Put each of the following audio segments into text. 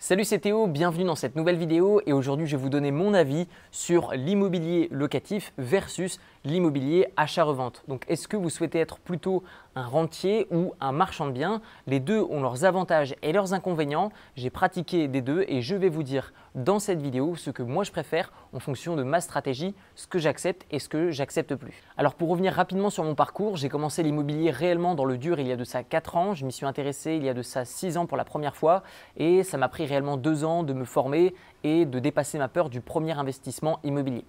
Salut c'est Théo, bienvenue dans cette nouvelle vidéo et aujourd'hui je vais vous donner mon avis sur l'immobilier locatif versus l'immobilier achat-revente. Donc est-ce que vous souhaitez être plutôt un rentier ou un marchand de biens? Les deux ont leurs avantages et leurs inconvénients. J'ai pratiqué des deux et je vais vous dire dans cette vidéo ce que moi je préfère en fonction de ma stratégie, ce que j'accepte et ce que j'accepte plus. Alors pour revenir rapidement sur mon parcours, j'ai commencé l'immobilier réellement dans le dur il y a de ça 4 ans. Je m'y suis intéressé il y a de ça 6 ans pour la première fois et ça m'a pris réellement 2 ans de me former et de dépasser ma peur du premier investissement immobilier.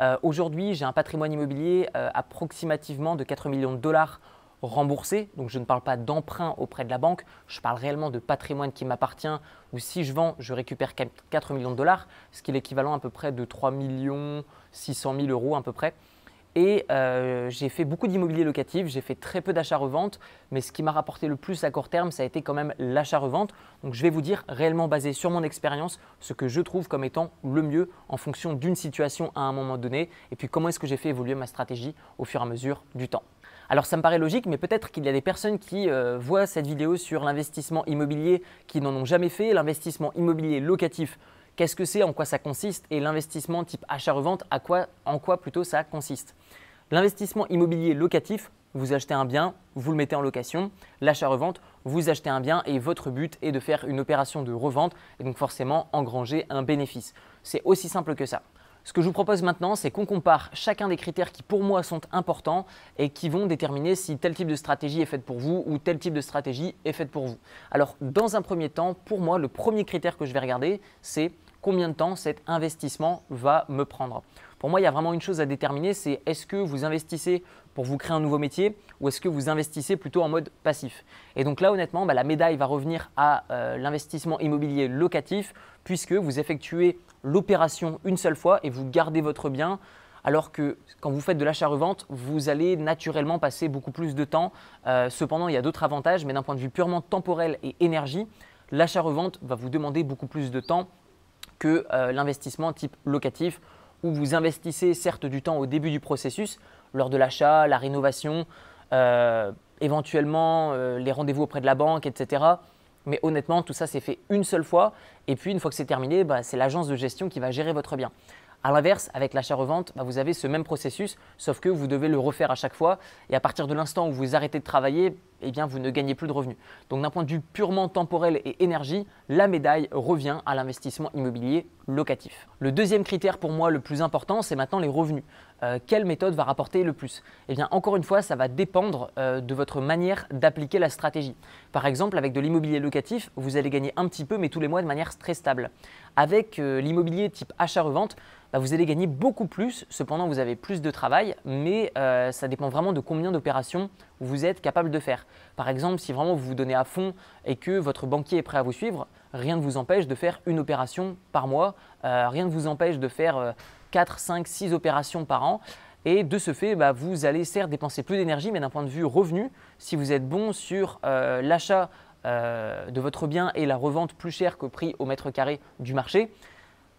Euh, aujourd'hui, j'ai un patrimoine immobilier euh, approximativement de 4 millions de dollars remboursés. Donc je ne parle pas d'emprunt auprès de la banque, je parle réellement de patrimoine qui m'appartient, où si je vends, je récupère 4 millions de dollars, ce qui est l'équivalent à peu près de 3 millions 600 000 euros à peu près. Et euh, j'ai fait beaucoup d'immobilier locatif, j'ai fait très peu d'achats-revente, mais ce qui m'a rapporté le plus à court terme, ça a été quand même l'achat-revente. Donc je vais vous dire, réellement basé sur mon expérience, ce que je trouve comme étant le mieux en fonction d'une situation à un moment donné, et puis comment est-ce que j'ai fait évoluer ma stratégie au fur et à mesure du temps. Alors ça me paraît logique, mais peut-être qu'il y a des personnes qui euh, voient cette vidéo sur l'investissement immobilier qui n'en ont jamais fait, l'investissement immobilier locatif Qu'est-ce que c'est, en quoi ça consiste et l'investissement type achat-revente, en quoi plutôt ça consiste L'investissement immobilier locatif, vous achetez un bien, vous le mettez en location. L'achat-revente, vous achetez un bien et votre but est de faire une opération de revente et donc forcément engranger un bénéfice. C'est aussi simple que ça. Ce que je vous propose maintenant, c'est qu'on compare chacun des critères qui pour moi sont importants et qui vont déterminer si tel type de stratégie est faite pour vous ou tel type de stratégie est faite pour vous. Alors dans un premier temps, pour moi, le premier critère que je vais regarder, c'est combien de temps cet investissement va me prendre. Pour moi, il y a vraiment une chose à déterminer, c'est est-ce que vous investissez pour vous créer un nouveau métier ou est-ce que vous investissez plutôt en mode passif Et donc là, honnêtement, bah, la médaille va revenir à euh, l'investissement immobilier locatif puisque vous effectuez l'opération une seule fois et vous gardez votre bien alors que quand vous faites de l'achat-revente, vous allez naturellement passer beaucoup plus de temps. Euh, cependant, il y a d'autres avantages, mais d'un point de vue purement temporel et énergie, l'achat-revente va vous demander beaucoup plus de temps que euh, l'investissement type locatif où vous investissez certes du temps au début du processus, lors de l'achat, la rénovation, euh, éventuellement euh, les rendez-vous auprès de la banque, etc. Mais honnêtement, tout ça c'est fait une seule fois et puis une fois que c'est terminé, bah, c'est l'agence de gestion qui va gérer votre bien. A l'inverse, avec l'achat-revente, bah, vous avez ce même processus, sauf que vous devez le refaire à chaque fois. Et à partir de l'instant où vous arrêtez de travailler, eh bien, vous ne gagnez plus de revenus. Donc d'un point de vue purement temporel et énergie, la médaille revient à l'investissement immobilier locatif. Le deuxième critère pour moi le plus important, c'est maintenant les revenus. Euh, quelle méthode va rapporter le plus? Eh bien, encore une fois, ça va dépendre euh, de votre manière d'appliquer la stratégie. Par exemple, avec de l'immobilier locatif, vous allez gagner un petit peu, mais tous les mois de manière très stable. Avec euh, l'immobilier type achat-revente, bah, vous allez gagner beaucoup plus. Cependant, vous avez plus de travail, mais ça dépend vraiment de combien d'opérations vous êtes capable de faire. Par exemple, si vraiment vous vous donnez à fond et que votre banquier est prêt à vous suivre, rien ne vous empêche de faire une opération par mois, euh, rien ne vous empêche de faire 4, 5, 6 opérations par an. Et de ce fait, bah, vous allez certes dépenser plus d'énergie, mais d'un point de vue revenu, si vous êtes bon sur euh, l'achat euh, de votre bien et la revente plus chère qu'au prix au mètre carré du marché,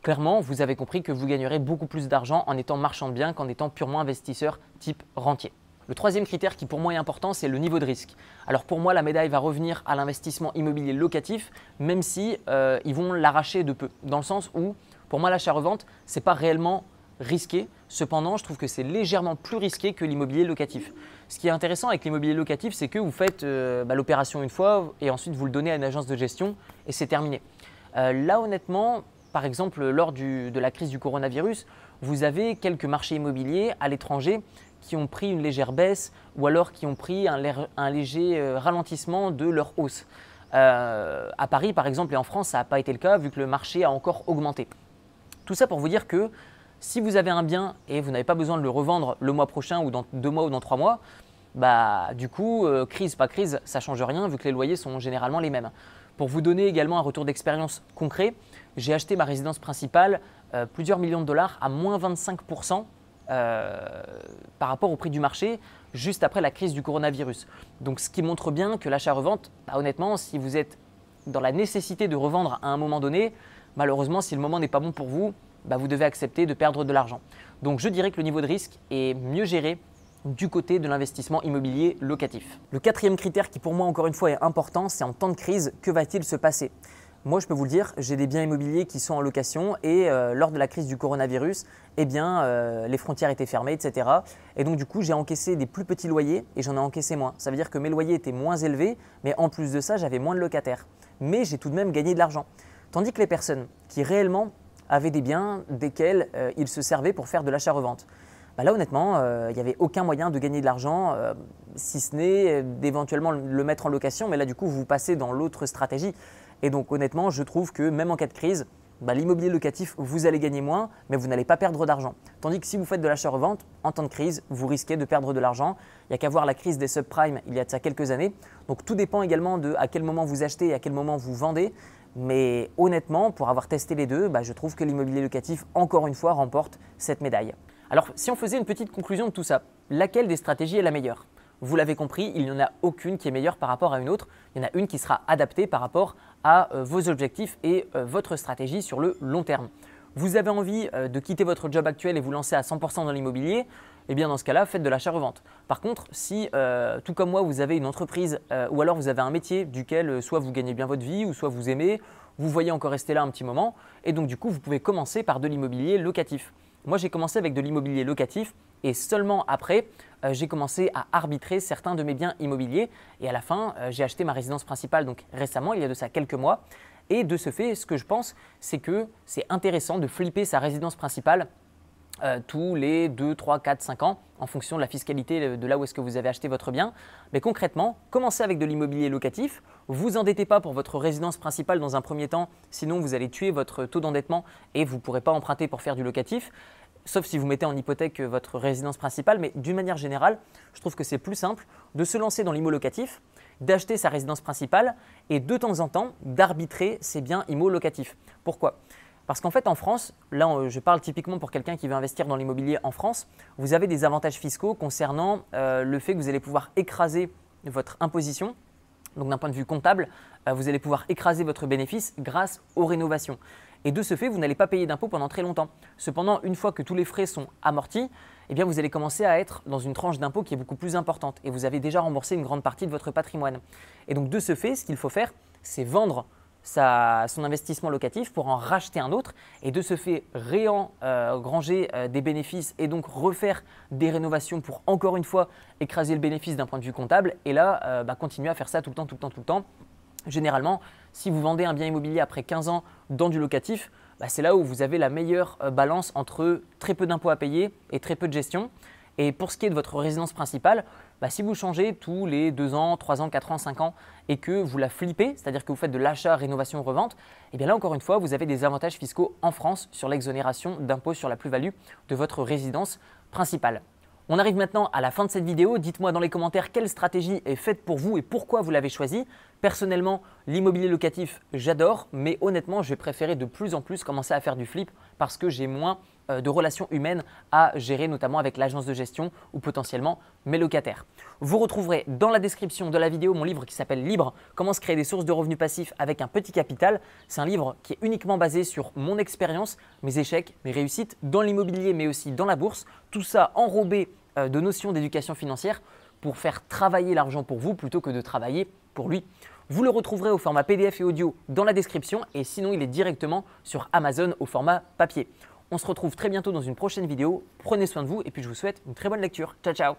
clairement, vous avez compris que vous gagnerez beaucoup plus d'argent en étant marchand de biens qu'en étant purement investisseur type rentier. Le troisième critère qui pour moi est important, c'est le niveau de risque. Alors pour moi, la médaille va revenir à l'investissement immobilier locatif, même si euh, vont l'arracher de peu. Dans le sens où, pour moi, l'achat-revente, ce n'est pas réellement risqué. Cependant, je trouve que c'est légèrement plus risqué que l'immobilier locatif. Ce qui est intéressant avec l'immobilier locatif, c'est que vous faites euh, bah, l'opération une fois et ensuite vous le donnez à une agence de gestion et c'est terminé. Euh, là, honnêtement, par exemple, lors de la crise du coronavirus, vous avez quelques marchés immobiliers à l'étranger qui ont pris une légère baisse ou alors qui ont pris un, léger euh, ralentissement de leur hausse. Euh, à Paris, par exemple, et en France, ça n'a pas été le cas vu que le marché a encore augmenté. Tout ça pour vous dire que si vous avez un bien et vous n'avez pas besoin de le revendre le mois prochain ou dans deux mois ou dans trois mois, bah, du coup, euh, crise, pas crise, ça ne change rien vu que les loyers sont généralement les mêmes. Pour vous donner également un retour d'expérience concret, j'ai acheté ma résidence principale plusieurs millions de dollars à moins 25% euh, par rapport au prix du marché juste après la crise du coronavirus. Donc ce qui montre bien que l'achat-revente, bah, honnêtement, si vous êtes dans la nécessité de revendre à un moment donné, malheureusement, si le moment n'est pas bon pour vous, bah, vous devez accepter de perdre de l'argent. Donc je dirais que le niveau de risque est mieux géré du côté de l'investissement immobilier locatif. Le quatrième critère qui pour moi encore une fois est important, c'est en temps de crise, que va-t-il se passer? Moi, je peux vous le dire, j'ai des biens immobiliers qui sont en location et euh, lors de la crise du coronavirus, eh bien, euh, les frontières étaient fermées, etc. Et donc, du coup, j'ai encaissé des plus petits loyers et j'en ai encaissé moins. Ça veut dire que mes loyers étaient moins élevés, mais en plus de ça, j'avais moins de locataires. Mais j'ai tout de même gagné de l'argent. Tandis que les personnes qui réellement avaient des biens desquels euh, ils se servaient pour faire de l'achat-revente, bah là, honnêtement, il n'y avait aucun moyen de gagner de l'argent, si ce n'est d'éventuellement le mettre en location. Mais là, du coup, vous passez dans l'autre stratégie. Et donc honnêtement, je trouve que même en cas de crise, bah, l'immobilier locatif, vous allez gagner moins, mais vous n'allez pas perdre d'argent. Tandis que si vous faites de l'achat-revente, en temps de crise, vous risquez de perdre de l'argent. Il n'y a qu'à voir la crise des subprimes il y a de ça quelques années. Donc tout dépend également de à quel moment vous achetez et à quel moment vous vendez. Mais honnêtement, pour avoir testé les deux, bah, je trouve que l'immobilier locatif, encore une fois, remporte cette médaille. Alors si on faisait une petite conclusion de tout ça, laquelle des stratégies est la meilleure? Vous l'avez compris, il n'y en a aucune qui est meilleure par rapport à une autre. Il y en a une qui sera adaptée par rapport à euh, vos objectifs et euh, votre stratégie sur le long terme. Vous avez envie euh, de quitter votre job actuel et vous lancer à 100% dans l'immobilier, eh bien dans ce cas-là, faites de l'achat-revente. Par contre, si tout comme moi, vous avez une entreprise ou alors vous avez un métier duquel soit vous gagnez bien votre vie ou soit vous aimez, vous voyez encore rester là un petit moment, et donc du coup, vous pouvez commencer par de l'immobilier locatif. Moi, j'ai commencé avec de l'immobilier locatif et seulement après, euh, j'ai commencé à arbitrer certains de mes biens immobiliers. Et à la fin, euh, j'ai acheté ma résidence principale, donc récemment, il y a de ça quelques mois. Et de ce fait, ce que je pense, c'est que c'est intéressant de flipper sa résidence principale euh, tous les 2, 3, 4, 5 ans en fonction de la fiscalité de là où est-ce que vous avez acheté votre bien. Mais concrètement, commencez avec de l'immobilier locatif. Vous endettez pas pour votre résidence principale dans un premier temps, sinon vous allez tuer votre taux d'endettement et vous ne pourrez pas emprunter pour faire du locatif sauf si vous mettez en hypothèque votre résidence principale, mais d'une manière générale, je trouve que c'est plus simple de se lancer dans l'IMO locatif, d'acheter sa résidence principale et de temps en temps d'arbitrer ses biens IMO locatifs. Pourquoi? Parce qu'en fait, en France, là je parle typiquement pour quelqu'un qui veut investir dans l'immobilier en France, vous avez des avantages fiscaux concernant euh, le fait que vous allez pouvoir écraser votre imposition. Donc d'un point de vue comptable, euh, vous allez pouvoir écraser votre bénéfice grâce aux rénovations. Et de ce fait, vous n'allez pas payer d'impôts pendant très longtemps. Cependant, une fois que tous les frais sont amortis, eh bien, vous allez commencer à être dans une tranche d'impôt qui est beaucoup plus importante et vous avez déjà remboursé une grande partie de votre patrimoine. Et donc, de ce fait, ce qu'il faut faire, c'est vendre son investissement locatif pour en racheter un autre et de ce fait réengranger euh, des bénéfices et donc refaire des rénovations pour encore une fois écraser le bénéfice d'un point de vue comptable et là euh, bah, continuer à faire ça tout le temps, tout le temps, tout le temps Généralement, si vous vendez un bien immobilier après 15 ans dans du locatif, bah, c'est là où vous avez la meilleure euh, balance entre très peu d'impôts à payer et très peu de gestion. Et pour ce qui est de votre résidence principale, bah, si vous changez tous les 2 ans, 3 ans, 4 ans, 5 ans et que vous la flippez, c'est-à-dire que vous faites de l'achat, rénovation, revente, et eh bien là encore une fois, vous avez des avantages fiscaux en France sur l'exonération d'impôts sur la plus-value de votre résidence principale. On arrive maintenant à la fin de cette vidéo. Dites-moi dans les commentaires quelle stratégie est faite pour vous et pourquoi vous l'avez choisie. Personnellement, l'immobilier locatif, j'adore, mais honnêtement, je vais préférer de plus en plus commencer à faire du flip parce que j'ai moins de relations humaines à gérer, notamment avec l'agence de gestion ou potentiellement mes locataires. Vous retrouverez dans la description de la vidéo mon livre qui s'appelle Libre, comment se créer des sources de revenus passifs avec un petit capital. C'est un livre qui est uniquement basé sur mon expérience, mes échecs, mes réussites dans l'immobilier mais aussi dans la bourse. Tout ça enrobé euh, de notions d'éducation financière pour faire travailler l'argent pour vous plutôt que de travailler pour lui. Vous le retrouverez au format PDF et audio dans la description et sinon il est directement sur Amazon au format papier. On se retrouve très bientôt dans une prochaine vidéo. Prenez soin de vous et puis je vous souhaite une très bonne lecture. Ciao ciao